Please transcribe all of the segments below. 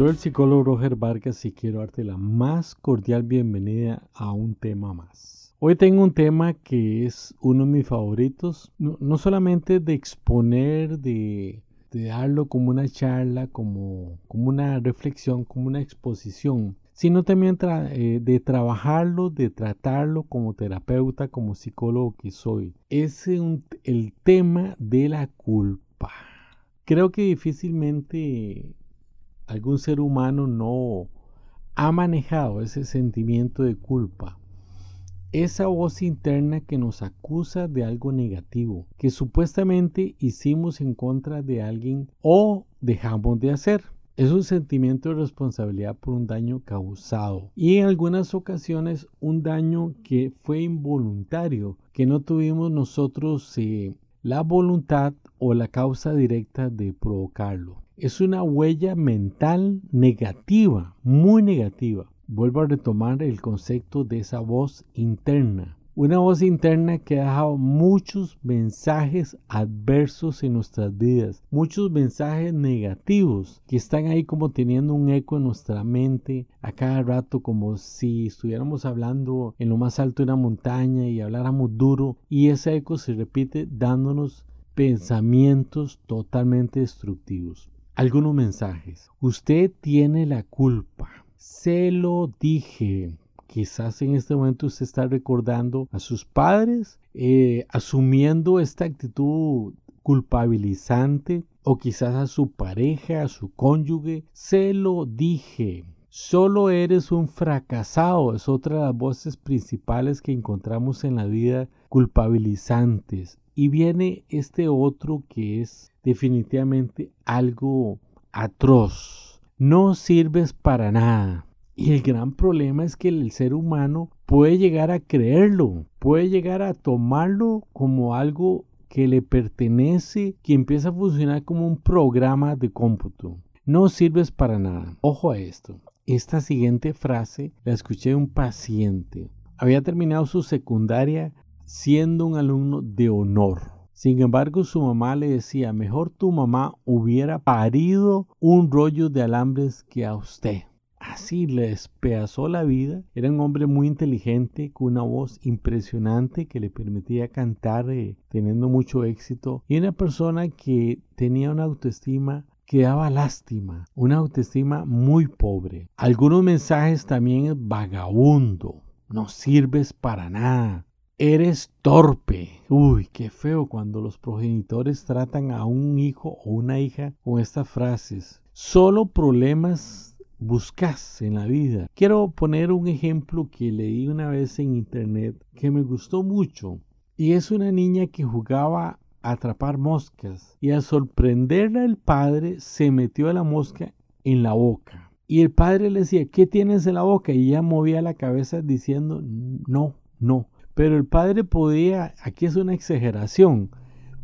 Soy el psicólogo Roger Vargas y quiero darte la más cordial bienvenida a un tema más. Hoy tengo un tema que es uno de mis favoritos, no, solamente de exponer, de, darlo como una charla, como, como una reflexión, como una exposición, sino también eh, de trabajarlo, de tratarlo como terapeuta, como psicólogo que soy. Es el tema de la culpa. Creo que difícilmente algún ser humano no ha manejado ese sentimiento de culpa. Esa voz interna que nos acusa de algo negativo, que supuestamente hicimos en contra de alguien o dejamos de hacer. Es un sentimiento de responsabilidad por un daño causado y en algunas ocasiones un daño que fue involuntario, que no tuvimos nosotros eh, la voluntad o la causa directa de provocarlo. Es una huella mental negativa, muy negativa. Vuelvo a retomar el concepto de esa voz interna. Una voz interna que ha dejado muchos mensajes adversos en nuestras vidas, muchos mensajes negativos que están ahí como teniendo un eco en nuestra mente a cada rato, como si estuviéramos hablando en lo más alto de una montaña y habláramos duro, y ese eco se repite dándonos pensamientos totalmente destructivos. Algunos mensajes. Usted tiene la culpa. Se lo dije. Quizás en este momento usted está recordando a sus padres eh, asumiendo esta actitud culpabilizante o quizás a su pareja, a su cónyuge. Se lo dije. Solo eres un fracasado. Es otra de las voces principales que encontramos en la vida culpabilizantes. Y viene este otro que es definitivamente algo atroz. No sirves para nada. Y el gran problema es que el ser humano puede llegar a creerlo, puede llegar a tomarlo como algo que le pertenece, que empieza a funcionar como un programa de cómputo. No sirves para nada. Ojo a esto. Esta siguiente frase la escuché de un paciente. Había terminado su secundaria siendo un alumno de honor. Sin embargo, su mamá le decía, mejor tu mamá hubiera parido un rollo de alambres que a usted. Así le despedazó la vida. Era un hombre muy inteligente, con una voz impresionante que le permitía cantar eh, teniendo mucho éxito. Y una persona que tenía una autoestima que daba lástima, una autoestima muy pobre. Algunos mensajes también vagabundo, no sirves para nada, eres torpe. Uy, qué feo cuando los progenitores tratan a un hijo o una hija con estas frases. Solo problemas buscas en la vida. Quiero poner un ejemplo que leí una vez en internet que me gustó mucho y es una niña que jugaba a atrapar moscas y al sorprenderla el padre se metió a la mosca en la boca. Y el padre le decía, ¿qué tienes en la boca? Y ella movía la cabeza diciendo, no, no. Pero el padre podía, aquí es una exageración,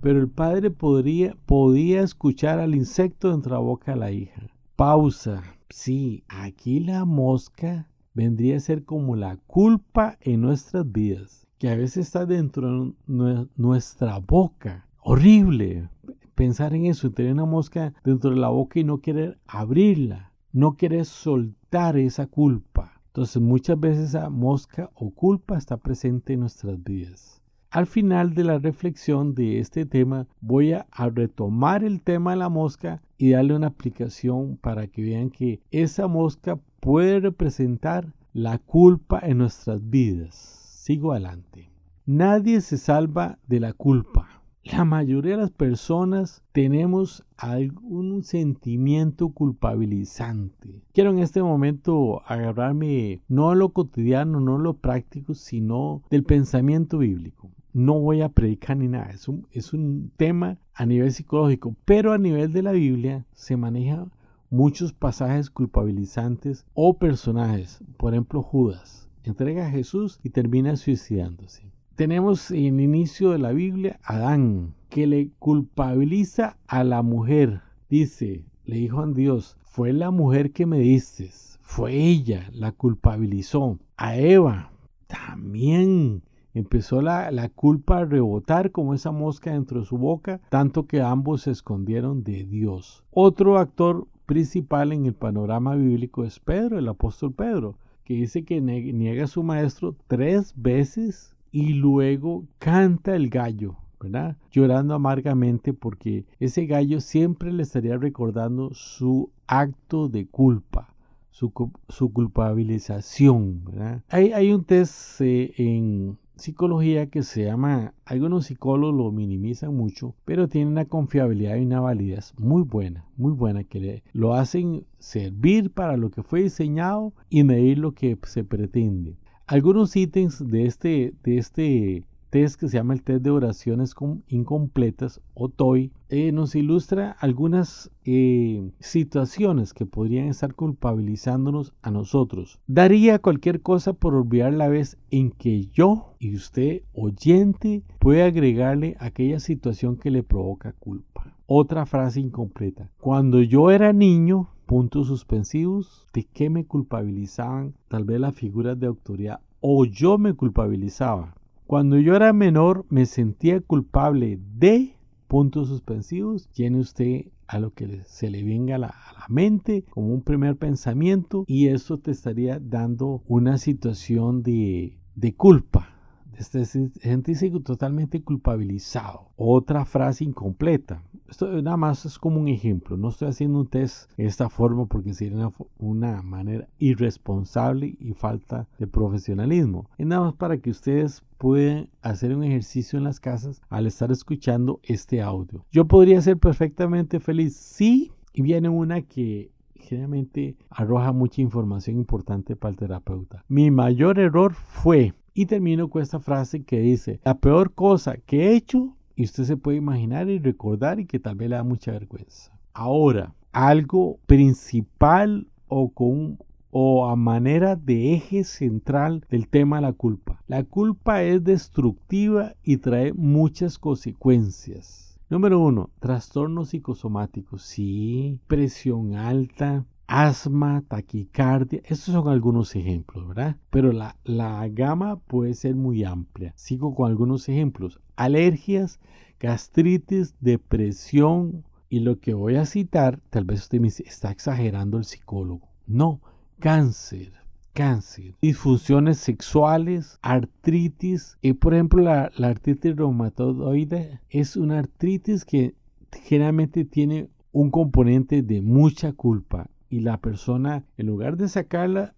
pero el padre podría, podía escuchar al insecto dentro de la boca de la hija. Pausa. Sí, aquí la mosca vendría a ser como la culpa en nuestras vidas, que a veces está dentro de nuestra boca. Horrible pensar en eso, tener una mosca dentro de la boca y no querer abrirla, no querer soltar esa culpa. Entonces muchas veces esa mosca o culpa está presente en nuestras vidas. Al final de la reflexión de este tema voy a, retomar el tema de la mosca y darle una aplicación para que vean que esa mosca puede representar la culpa en nuestras vidas. Sigo adelante. Nadie se salva de la culpa. La mayoría de las personas tenemos algún sentimiento culpabilizante. Quiero en este momento agarrarme no lo cotidiano, no lo práctico, sino del pensamiento bíblico no voy a predicar ni nada, es un, es un tema a nivel psicológico, pero a nivel de la Biblia se maneja muchos pasajes culpabilizantes o personajes, por ejemplo Judas, entrega a Jesús y termina suicidándose. Tenemos en el inicio de la Biblia Adán, que le culpabiliza a la mujer. Dice, le dijo a Dios, fue la mujer que me diste, fue ella, la culpabilizó. A Eva también Empezó la, culpa a rebotar como esa mosca dentro de su boca, tanto que ambos se escondieron de Dios. Otro actor principal en el panorama bíblico es Pedro, el apóstol Pedro, que dice que niega a su maestro tres veces y luego canta el gallo, ¿verdad? Llorando amargamente porque ese gallo siempre le estaría recordando su acto de culpa, su, culpabilización, ¿verdad? Hay, un test eh, en psicología que se llama, algunos psicólogos lo minimizan mucho, pero tiene una confiabilidad y una validez muy buena, muy buena, que lo hacen servir para lo que fue diseñado y medir lo que se pretende. Algunos ítems de este, de este test que se llama el test de oraciones incompletas o TOI eh, nos ilustra algunas eh, situaciones que podrían estar culpabilizándonos a nosotros. Daría cualquier cosa por olvidar la vez en que yo y usted, oyente, puede agregarle aquella situación que le provoca culpa. Otra frase incompleta. Cuando yo era niño, puntos suspensivos, ¿de qué me culpabilizaban? Tal vez las figuras de autoridad o yo me culpabilizaba. Cuando yo era menor me sentía culpable de puntos suspensivos. Tiene usted a lo que se le venga a la, a la, mente como un primer pensamiento y eso te estaría dando una situación de, de culpa este, sentirse totalmente culpabilizado. Otra frase incompleta. Esto nada más es como un ejemplo. No estoy haciendo un test de esta forma porque sería una, manera irresponsable y falta de profesionalismo. Es nada más para que ustedes puedan hacer un ejercicio en las casas al estar escuchando este audio. Yo podría ser perfectamente feliz si y viene una que generalmente arroja mucha información importante para el terapeuta. Mi mayor error fue y termino con esta frase que dice, la peor cosa que he hecho, y usted se puede imaginar y recordar y que tal vez le da mucha vergüenza. Ahora, algo principal o con o a manera de eje central del tema la culpa. La culpa es destructiva y trae muchas consecuencias. Número uno, trastornos psicosomáticos. Sí, presión alta, asma, taquicardia, estos son algunos ejemplos, ¿verdad? Pero la, la gama puede ser muy amplia. Sigo con algunos ejemplos. Alergias, gastritis, depresión y lo que voy a citar, tal vez usted me dice, está exagerando el psicólogo. No, cáncer, cáncer, disfunciones sexuales, artritis. Y por ejemplo, la, la artritis reumatoide es una artritis que generalmente tiene un componente de mucha culpa y la persona, en lugar de sacarla,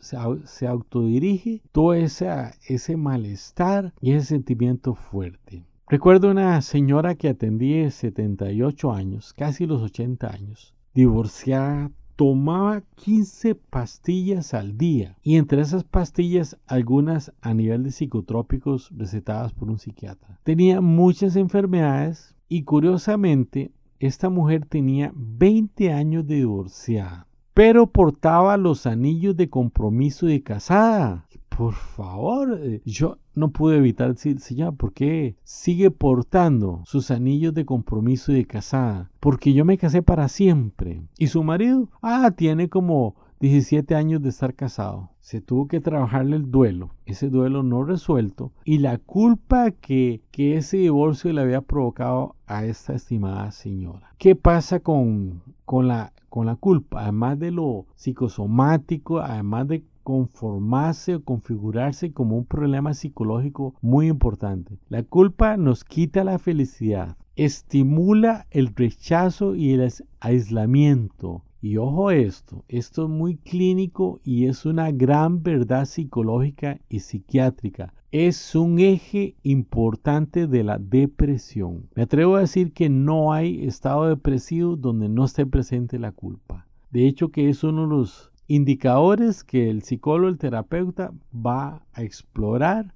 se, autodirige todo ese, ese malestar y ese sentimiento fuerte. Recuerdo una señora que atendí de 78 años, casi los 80 años, divorciada, tomaba 15 pastillas al día y entre esas pastillas algunas a nivel de psicotrópicos recetadas por un psiquiatra. Tenía muchas enfermedades y curiosamente esta mujer tenía 20 años de divorciada, pero portaba los anillos de compromiso de casada. Por favor, eh, yo no pude evitar decir, señora, ¿por qué sigue portando sus anillos de compromiso de casada? Porque yo me casé para siempre. ¿Y su marido? Ah, tiene como 17 años de estar casado. Se tuvo que trabajarle el duelo, ese duelo no resuelto y la culpa que, que ese divorcio le había provocado a esta estimada señora. ¿Qué pasa con, con, la, con la culpa? Además de lo psicosomático, además de conformarse o configurarse como un problema psicológico muy importante. La culpa nos quita la felicidad, estimula el rechazo y el aislamiento, y ojo esto, esto es muy clínico y es una gran verdad psicológica y psiquiátrica. Es un eje importante de la depresión. Me atrevo a decir que no hay estado depresivo donde no esté presente la culpa. De hecho que es uno de los indicadores que el psicólogo, el terapeuta va a explorar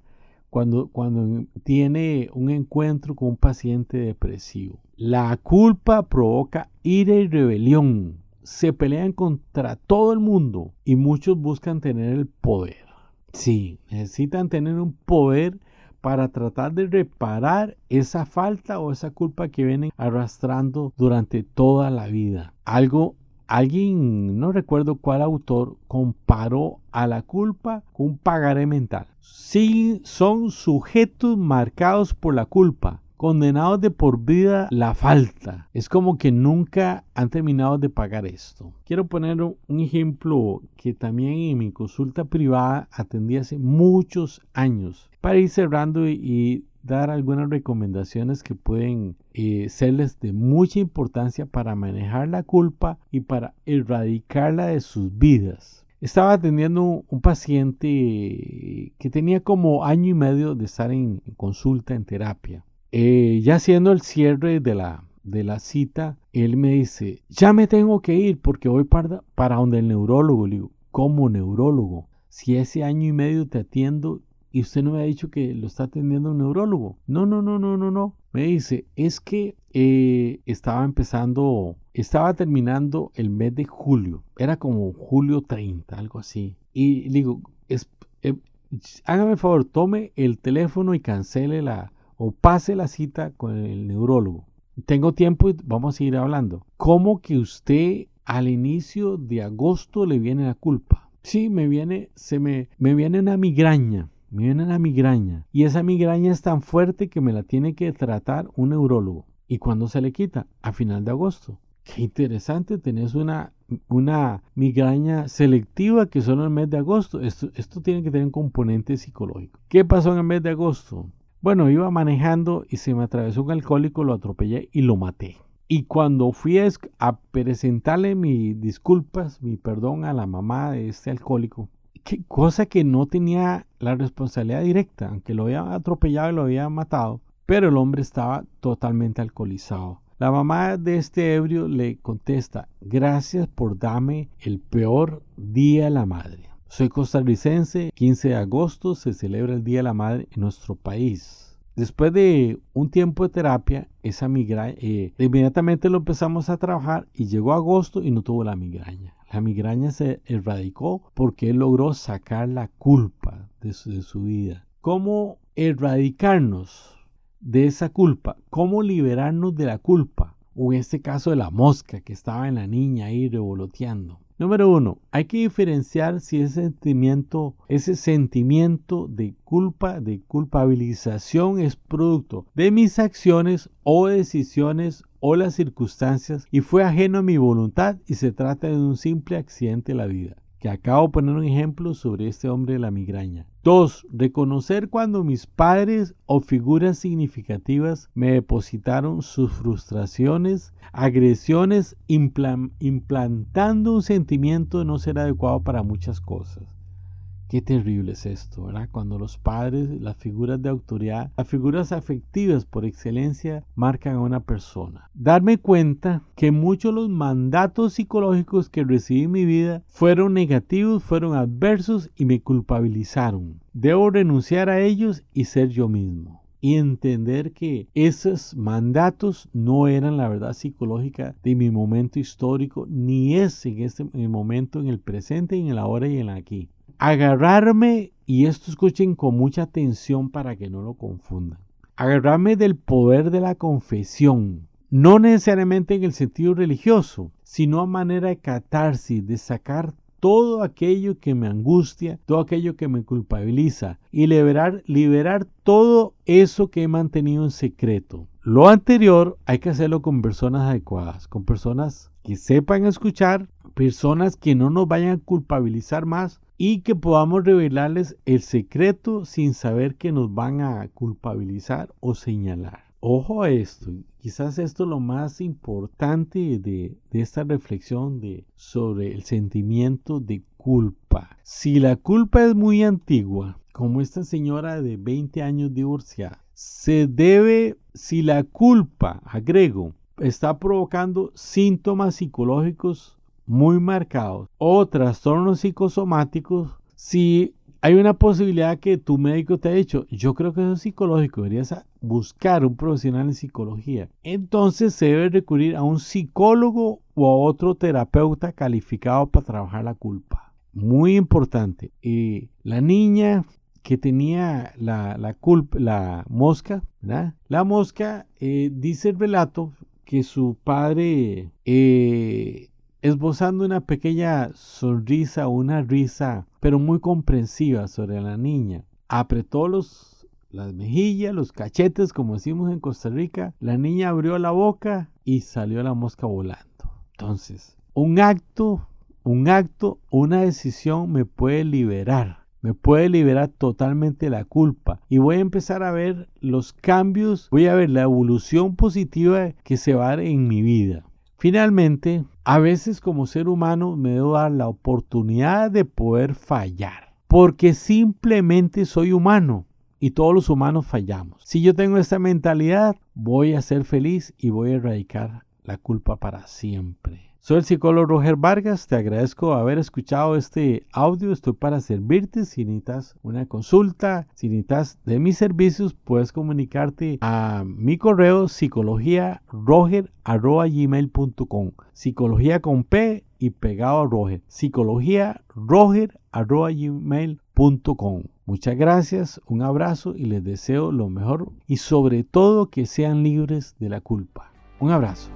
cuando, cuando tiene un encuentro con un paciente depresivo. La culpa provoca ira y rebelión se pelean contra todo el mundo y muchos buscan tener el poder. Sí, necesitan tener un poder para tratar de reparar esa falta o esa culpa que vienen arrastrando durante toda la vida. Algo, alguien, no recuerdo cuál autor, comparó a la culpa con un pagaré mental. Sí, son sujetos marcados por la culpa condenados de por vida la falta. Es como que nunca han terminado de pagar esto. Quiero poner un ejemplo que también en mi consulta privada atendí hace muchos años para ir cerrando y, dar algunas recomendaciones que pueden eh, serles de mucha importancia para manejar la culpa y para erradicarla de sus vidas. Estaba atendiendo un paciente que tenía como año y medio de estar en, consulta, en terapia. Eh, ya siendo el cierre de la, de la cita, él me dice, ya me tengo que ir porque voy para, para donde el neurólogo. Le digo, ¿cómo neurólogo? Si ese año y medio te atiendo y usted no me ha dicho que lo está atendiendo un neurólogo. No, no, no, no, no, no. Me dice, es que eh, estaba empezando, estaba terminando el mes de julio. Era como julio 30, algo así. Y digo, es, eh, hágame el favor, tome el teléfono y cancele la, o pase la cita con el neurólogo. Tengo tiempo y vamos a ir hablando. ¿Cómo que usted al inicio de agosto le viene la culpa? Sí, me viene, se me, me viene una migraña me viene la migraña y esa migraña es tan fuerte que me la tiene que tratar un neurólogo. ¿Y cuándo se le quita? A final de agosto. Qué interesante, tenés una, una migraña selectiva que solo en el mes de agosto. Esto, esto tiene que tener un componente psicológico. ¿Qué pasó en el mes de agosto? Bueno, iba manejando y se me atravesó un alcohólico, lo atropellé y lo maté. Y cuando fui a presentarle mis disculpas, mi perdón a la mamá de este alcohólico, cosa que no tenía la responsabilidad directa, aunque lo había atropellado y lo había matado, pero el hombre estaba totalmente alcoholizado. La mamá de este ebrio le contesta, gracias por darme el peor día de la madre. Soy costarricense, 15 de agosto se celebra el Día de la Madre en nuestro país. Después de un tiempo de terapia, esa migraña, eh, inmediatamente lo empezamos a trabajar y llegó agosto y no tuvo la migraña. La migraña se erradicó porque él logró sacar la culpa de su, vida. ¿Cómo erradicarnos de esa culpa? ¿Cómo liberarnos de la culpa? O en este caso de la mosca que estaba en la niña ahí revoloteando. Número uno, hay que diferenciar si ese sentimiento, ese sentimiento de culpa, de culpabilización es producto de mis acciones o decisiones o las circunstancias y fue ajeno a mi voluntad y se trata de un simple accidente de la vida. Que acabo de poner un ejemplo sobre este hombre de la migraña. 2. Reconocer cuando mis padres o figuras significativas me depositaron sus frustraciones, agresiones, implantando un sentimiento de no ser adecuado para muchas cosas. Qué terrible es esto, ¿verdad? Cuando los padres, las figuras de autoridad, las figuras afectivas por excelencia marcan a una persona. Darme cuenta que muchos de los mandatos psicológicos que recibí en mi vida fueron negativos, fueron adversos y me culpabilizaron. Debo renunciar a ellos y ser yo mismo y entender que esos mandatos no eran la verdad psicológica de mi momento histórico, ni es en este momento, en el presente, en el ahora y en el aquí agarrarme, y esto escuchen con mucha atención para que no lo confundan, agarrarme del poder de la confesión, no necesariamente en el sentido religioso, sino a manera de catarsis, de sacar todo aquello que me angustia, todo aquello que me culpabiliza y liberar, liberar todo eso que he mantenido en secreto. Lo anterior hay que hacerlo con personas adecuadas, con personas que sepan escuchar, personas que no nos vayan a culpabilizar más y que podamos revelarles el secreto sin saber que nos van a culpabilizar o señalar. Ojo a esto, quizás esto es lo más importante de, esta reflexión de, sobre el sentimiento de culpa. Si la culpa es muy antigua, como esta señora de 20 años divorciada, se debe, si la culpa, agrego, está provocando síntomas psicológicos muy marcados o trastornos psicosomáticos, si hay una posibilidad que tu médico te ha dicho, yo creo que eso es psicológico, deberías buscar un profesional en psicología. Entonces se debe recurrir a un psicólogo o a otro terapeuta calificado para trabajar la culpa. Muy importante. y la niña que tenía la, mosca, La mosca, eh, dice el relato que su padre eh, esbozando una pequeña sonrisa una risa, pero muy comprensiva sobre la niña. Apretó los, las mejillas, los cachetes, como decimos en Costa Rica. La niña abrió la boca y salió la mosca volando. Entonces, un acto, un acto, una decisión me puede liberar. Me puede liberar totalmente la culpa y voy a empezar a ver los cambios, voy a ver la evolución positiva que se va a dar en mi vida. Finalmente, a veces como ser humano me debo dar la oportunidad de poder fallar, porque simplemente soy humano y todos los humanos fallamos. Si yo tengo esta mentalidad, voy a ser feliz y voy a erradicar la culpa para siempre. Soy el psicólogo Roger Vargas, te agradezco haber escuchado este audio, estoy para servirte, si necesitas una consulta, si necesitas de mis servicios, puedes comunicarte a mi correo psicologiaroger.gmail.com Psicología con P y pegado a Roger, psicologiaroger.gmail.com Muchas gracias, un abrazo y les deseo lo mejor y sobre todo que sean libres de la culpa. Un abrazo.